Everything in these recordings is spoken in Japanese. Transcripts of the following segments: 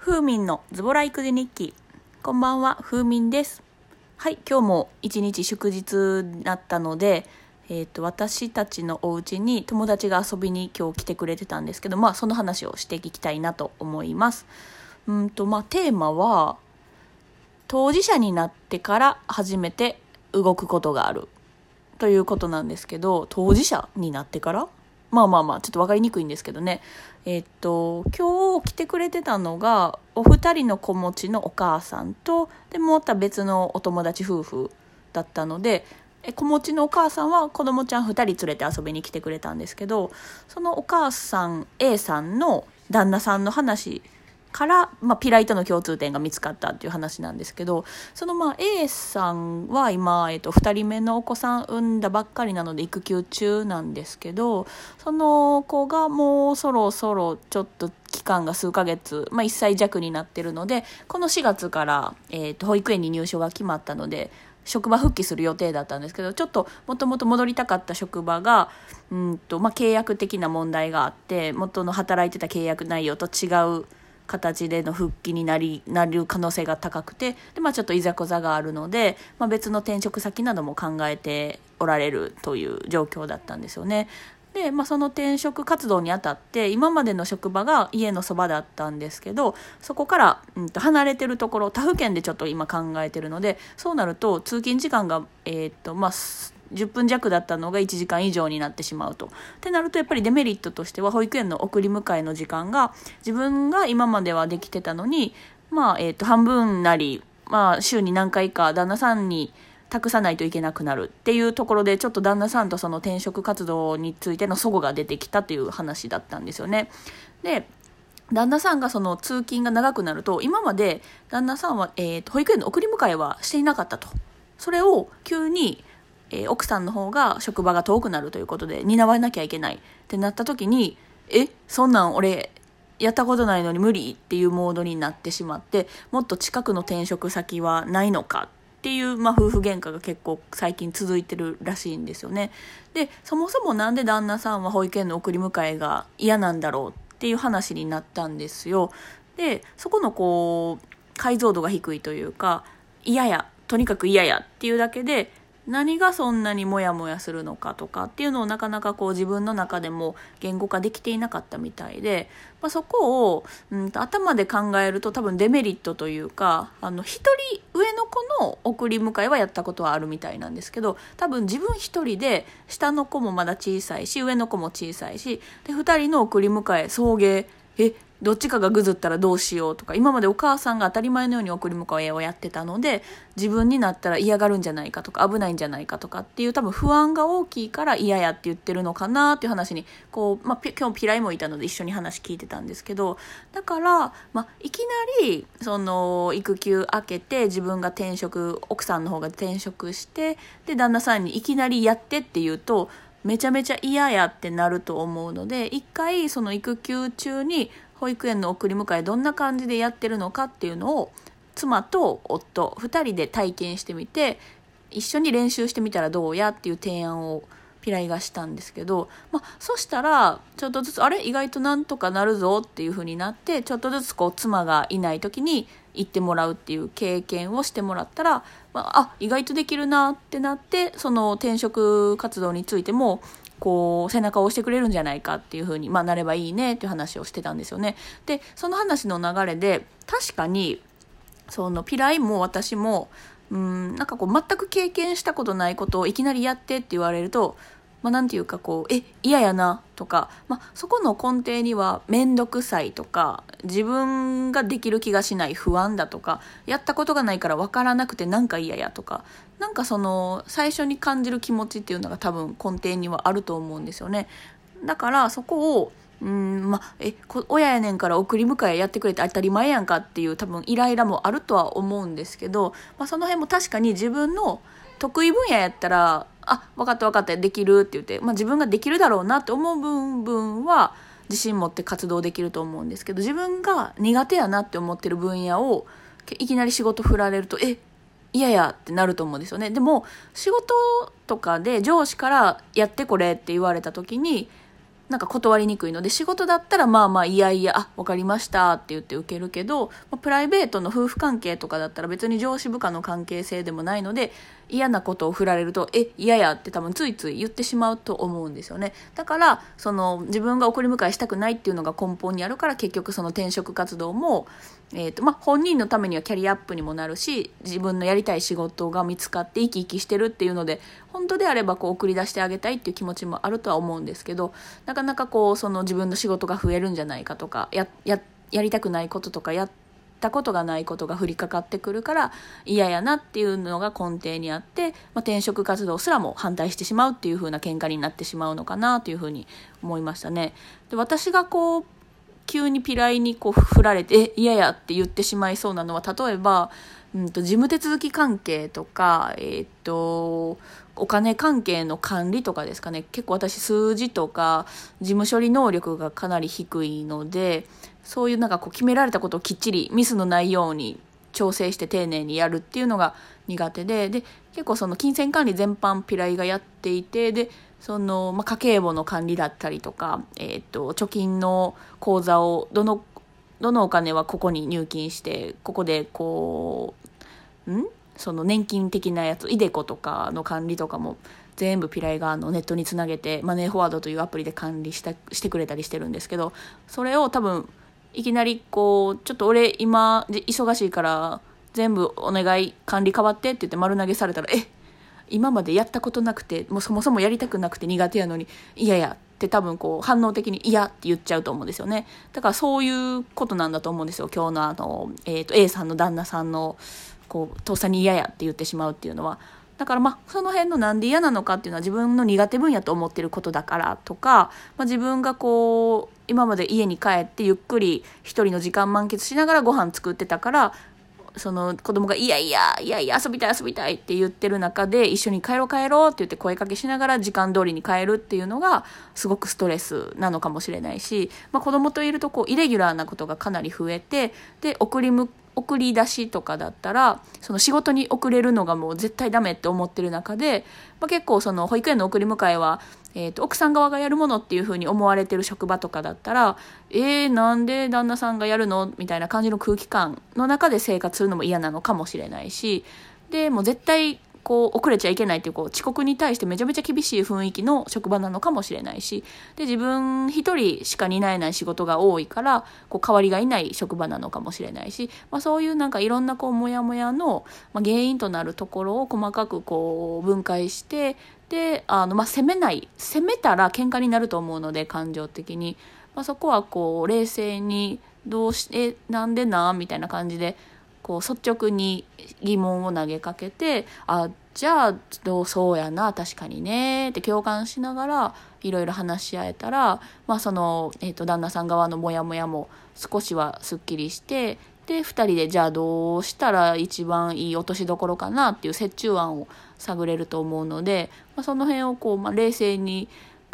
ふうみんのズボラ育児日記。こんばんは、ふうみんです。はい、今日も一日祝日だったので、えっ、と、私たちのお家に友達が遊びに今日来てくれてたんですけど、まあ、その話をしていきたいなと思います。うんと、まあ、テーマは、当事者になってから初めて動くことがある。ということなんですけど、当事者になってから？まあまあまあ、ちょっと分かりにくいんですけどね。えっと、今日来てくれてたのが、お二人の子持ちのお母さんと、で、また別のお友達夫婦だったので、え子持ちのお母さんは子供ちゃん2人連れて遊びに来てくれたんですけどそのお母さん A さんの旦那さんの話から、まあ、ピライとの共通点が見つかったっていう話なんですけどそのまあ A さんは今、えっと、2人目のお子さん産んだばっかりなので育休中なんですけどその子がもうそろそろちょっと期間が数ヶ月、まあ、1歳弱になってるのでこの4月から、えっと保育園に入所が決まったので職場復帰する予定だったんですけどちょっともともと戻りたかった職場がうんと、まあ、契約的な問題があって元の働いてた契約内容と違う形での復帰になりなる可能性が高くてで、まあ、ちょっといざこざがあるので、まあ、別の転職先なども考えておられるという状況だったんですよね。で、まあ、その転職活動にあたって今までの職場が家のそばだったんですけどそこから、うん、と離れてるところ他府県でちょっと今考えてるのでそうなると通勤時間が、えーっとまあ、10分弱だったのが1時間以上になってしまうと。ってなるとやっぱりデメリットとしては保育園の送り迎えの時間が自分が今まではできてたのに、まあえー、と半分なり、まあ、週に何回か旦那さんに託さないといけなくなるっていうところでちょっと旦那さんとその転職活動についての齟齬が出てきたという話だったんですよね。で旦那さんがその通勤が長くなると今まで旦那さんは、えー、と保育園の送り迎えはしていなかったとそれを急に、えー奥さんの方が職場が遠くなるということで担わなきゃいけないってなった時にえそんなん俺やったことないのに無理っていうモードになってしまってもっと近くの転職先はないのかっていう、まあ、夫婦喧嘩が結構最近続いてるらしいんですよね。でそもそもなんで旦那さんは保育園の送り迎えが嫌なんだろうっていう話になったんですよ。でそこのこう解像度が低いというか嫌やとにかく嫌やっていうだけで何がそんなにモヤモヤするのかとかっていうのをなかなかこう自分の中でも言語化できていなかったみたいで、まあ、そこを、うん、頭で考えると多分デメリットというかあの一人上の子の送り迎えはやったことはあるみたいなんですけど多分自分一人で下の子もまだ小さいし上の子も小さいしで2人の送り迎え送迎えどっちかがぐずったらどうしようとか今までお母さんが当たり前のように送り迎えをやってたので自分になったら嫌がるんじゃないかとか危ないんじゃないかとかっていう多分不安が大きいから嫌やって言ってるのかなっていう話にこう、まあ、今日ピライもいたので一緒に話聞いてたんですけどだから、まあ、いきなりその育休明けて自分が転職奥さんの方が転職してで旦那さんにいきなりやってって言うとめちゃめちゃ嫌やってなると思うので一回その育休中に保育園の送り迎えどんな感じでやってるのかっていうのを妻と夫2人で体験してみて一緒に練習してみたらどうやっていう提案をピライがしたんですけど、まあ、そしたらちょっとずつあれ？意外となんとかなるぞっていう風になってちょっとずつこう妻がいない時に行ってもらうっていう経験をしてもらったら、まあ、あ意外とできるなってなってその転職活動についてもこう背中を押してくれるんじゃないかっていうふうに、まあ、なればいいねっていう話をしてたんですよね。でその話の流れで確かにそのピライも私もうんなんかこう全く経験したことないことをいきなりやってって言われると、まあ、なんていうかこうえ嫌やなとか、まあ、そこの根底には面倒くさいとか自分ができる気がしない不安だとかやったことがないから分からなくてなんか嫌やとかなんかその最初に感じる気持ちっていうのが多分根底にはあると思うんですよね。だからそこをうんまあ、え親やねんから送り迎えやってくれて当たり前やんかっていう多分イライラもあるとは思うんですけど、まあ、その辺も確かに自分の得意分野やったら「あ分かった分かったできる」って言って、まあ、自分ができるだろうなって思う部分は自信持って活動できると思うんですけど自分が苦手やなって思ってる分野をいきなり仕事振られるとえ嫌やってなると思うんですよね。でも仕事とかで上司から「やってこれ」って言われた時になんか断りにくいので仕事だったらまあまあいやいやあ分かりましたって言って受けるけど、プライベートの夫婦関係とかだったら別に上司部下の関係性でもないので嫌なことを振られるとえ嫌やって多分ついつい言ってしまうと思うんですよね。だからその自分が送り迎えしたくないっていうのが根本にあるから結局その転職活動も、えーとまあ、本人のためにはキャリアアップにもなるし自分のやりたい仕事が見つかって生き生きしてるっていうので本当であればこう送り出してあげたいっていう気持ちもあるとは思うんですけどなかなかこうその自分の仕事が増えるんじゃないかとかやややりたくないこととかやってたことがないことが降りかかってくるから嫌やなっていうのが根底にあって、まあ、転職活動すらも反対してしまうっていう風な喧嘩になってしまうのかなというふうに思いましたね。で私がこう急にピライにこう振られて嫌やって言ってしまいそうなのは例えば、うんと、事務手続き関係とか、えー、っとお金関係の管理とかですかね結構私数字とか事務処理能力がかなり低いのでそういうなんかこう決められたことをきっちりミスのないように調整して丁寧にやるっていうのが苦手でで結構その金銭管理全般ピライがやっていてでその、まあ、家計簿の管理だったりとか、えーと、貯金の口座をどのどのお金はここに入金してここでこうん？その年金的なやつイデコとかの管理とかも全部ピライがあのネットにつなげてマネーフォワードというアプリで管理したしてくれたりしてるんですけどそれを多分いきなりこうちょっと俺今忙しいから全部お願い管理変わってって言って丸投げされたらえ今までやったことなくてもうそもそもやりたくなくて苦手やのに嫌ややって多分こう反応的に嫌って言っちゃうと思うんですよね。だからそういうことなんだと思うんですよ今日のあの、えーと、A さんの旦那さんのこう父さに嫌やって言ってしまうっていうのは。だからまあその辺のなんで嫌なのかっていうのは自分の苦手分野と思ってることだからとか、まあ、自分がこう今まで家に帰ってゆっくり一人の時間満喫しながらご飯作ってたからその子供が「いやいやいやいや遊びたい遊びたい」って言ってる中で一緒に帰ろう帰ろうって言って声かけしながら時間通りに帰るっていうのがすごくストレスなのかもしれないし、まあ、子供といるとこうイレギュラーなことがかなり増えてで送り迎送り出しとかだったらその仕事に遅れるのがもう絶対ダメって思ってる中で、まあ、結構その保育園の送り迎えは、えーと、奥さん側がやるものっていうふうに思われてる職場とかだったらえー、なんで旦那さんがやるのみたいな感じの空気感の中で生活するのも嫌なのかもしれないしでもう絶対こう遅れちゃいけないっていうこう遅刻に対してめちゃめちゃ厳しい雰囲気の職場なのかもしれないしで自分一人しか担えない仕事が多いからこう代わりがいない職場なのかもしれないし、まあ、そういうなんかいろんなこうモヤモヤの、まあ、原因となるところを細かくこう分解してであの、まあ、責めない責めたら喧嘩になると思うので感情的に、まあ、そこはこう冷静にどうしてなんでなみたいな感じでこう率直に疑問を投げかけてあじゃあどうそうやな確かにねって共感しながらいろいろ話し合えたら、まあそのえー、と旦那さん側のモヤモヤも少しはすっきりしてで2人でじゃあどうしたら一番いい落としどころかなっていう折衷案を探れると思うので、まあ、その辺をこう、まあ、冷静に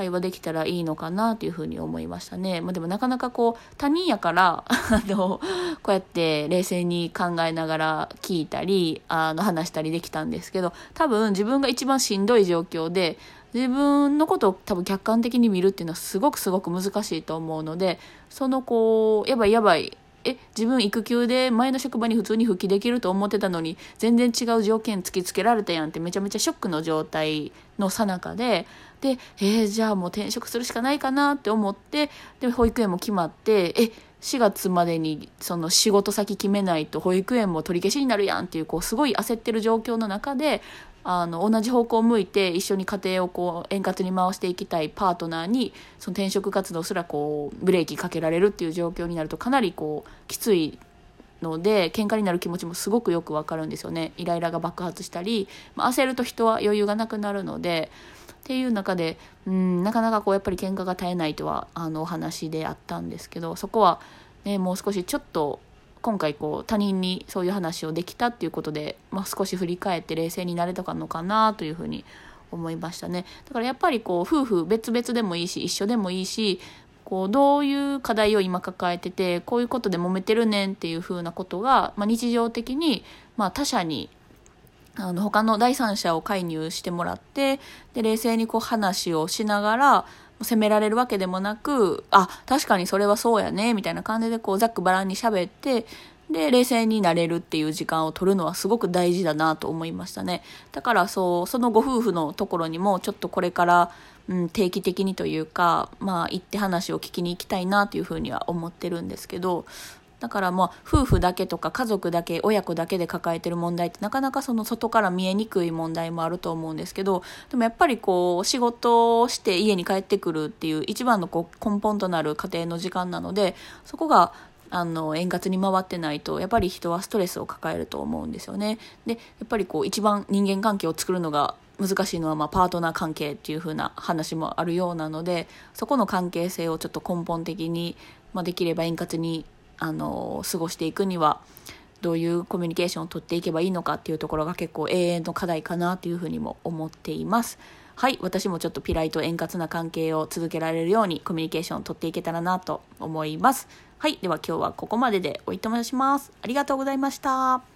会話できたらいいのかなというふうに思いましたね。まあ、でもなかなかこう他人やから あのこうやって冷静に考えながら聞いたりあの話したりできたんですけど多分自分が一番しんどい状況で自分のことを多分客観的に見るっていうのはすごくすごく難しいと思うのでそのこうやばいやばいえ自分育休で前の職場に普通に復帰できると思ってたのに全然違う条件突きつけられたやんってめちゃめちゃショックの状態のさなかで。で、えー、じゃあもう転職するしかないかなって思ってで保育園も決まってえ4月までにその仕事先決めないと保育園も取り消しになるやんっていうこうすごい焦ってる状況の中であの同じ方向を向いて一緒に家庭をこう円滑に回していきたいパートナーにその転職活動すらこうブレーキかけられるっていう状況になるとかなりこうきついので喧嘩になる気持ちもすごくよくわかるんですよね。イライラが爆発したり、まあ、焦ると人は余裕がなくなるのでっていう中でうんなかなかこうやっぱり喧嘩が絶えないとはあのお話であったんですけどそこは、ね、もう少しちょっと今回こう他人にそういう話をできたっていうことで、まあ、少し振り返って冷静になれたのかなというふうに思いましたね。だからやっぱりこう夫婦別々でもいいし一緒でもいいしこうどういう課題を今抱えててこういうことで揉めてるねんっていうふうなことが、まあ、日常的に、まあ、他者にあの他の第三者を介入してもらってで冷静にこう話をしながら責められるわけでもなく、あ、確かにそれはそうやね、みたいな感じでこうざっくばらんに喋って、で、冷静になれるっていう時間を取るのはすごく大事だなと思いましたね。だからそう、そのご夫婦のところにもちょっとこれから、うん、定期的にというか、まあ行って話を聞きに行きたいなというふうには思ってるんですけど、だからまあ夫婦だけとか家族だけ親子だけで抱えてる問題ってなかなかその外から見えにくい問題もあると思うんですけどでもやっぱりこう仕事をして家に帰ってくるっていう一番のこう根本となる家庭の時間なのでそこがあの円滑に回ってないとやっぱり人はストレスを抱えると思うんですよね。でやっぱりこう一番人間関係を作るのが難しいのはまあパートナー関係っていう風な話もあるようなのでそこの関係性をちょっと根本的に、まあ、できれば円滑にあの過ごしていくにはどういうコミュニケーションをとっていけばいいのかっていうところが結構永遠の課題かなというふうにも思っています。はい、私もちょっとピライと円滑な関係を続けられるようにコミュニケーションをとっていけたらなと思います。はい、では今日はここまででおいとまします。ありがとうございました。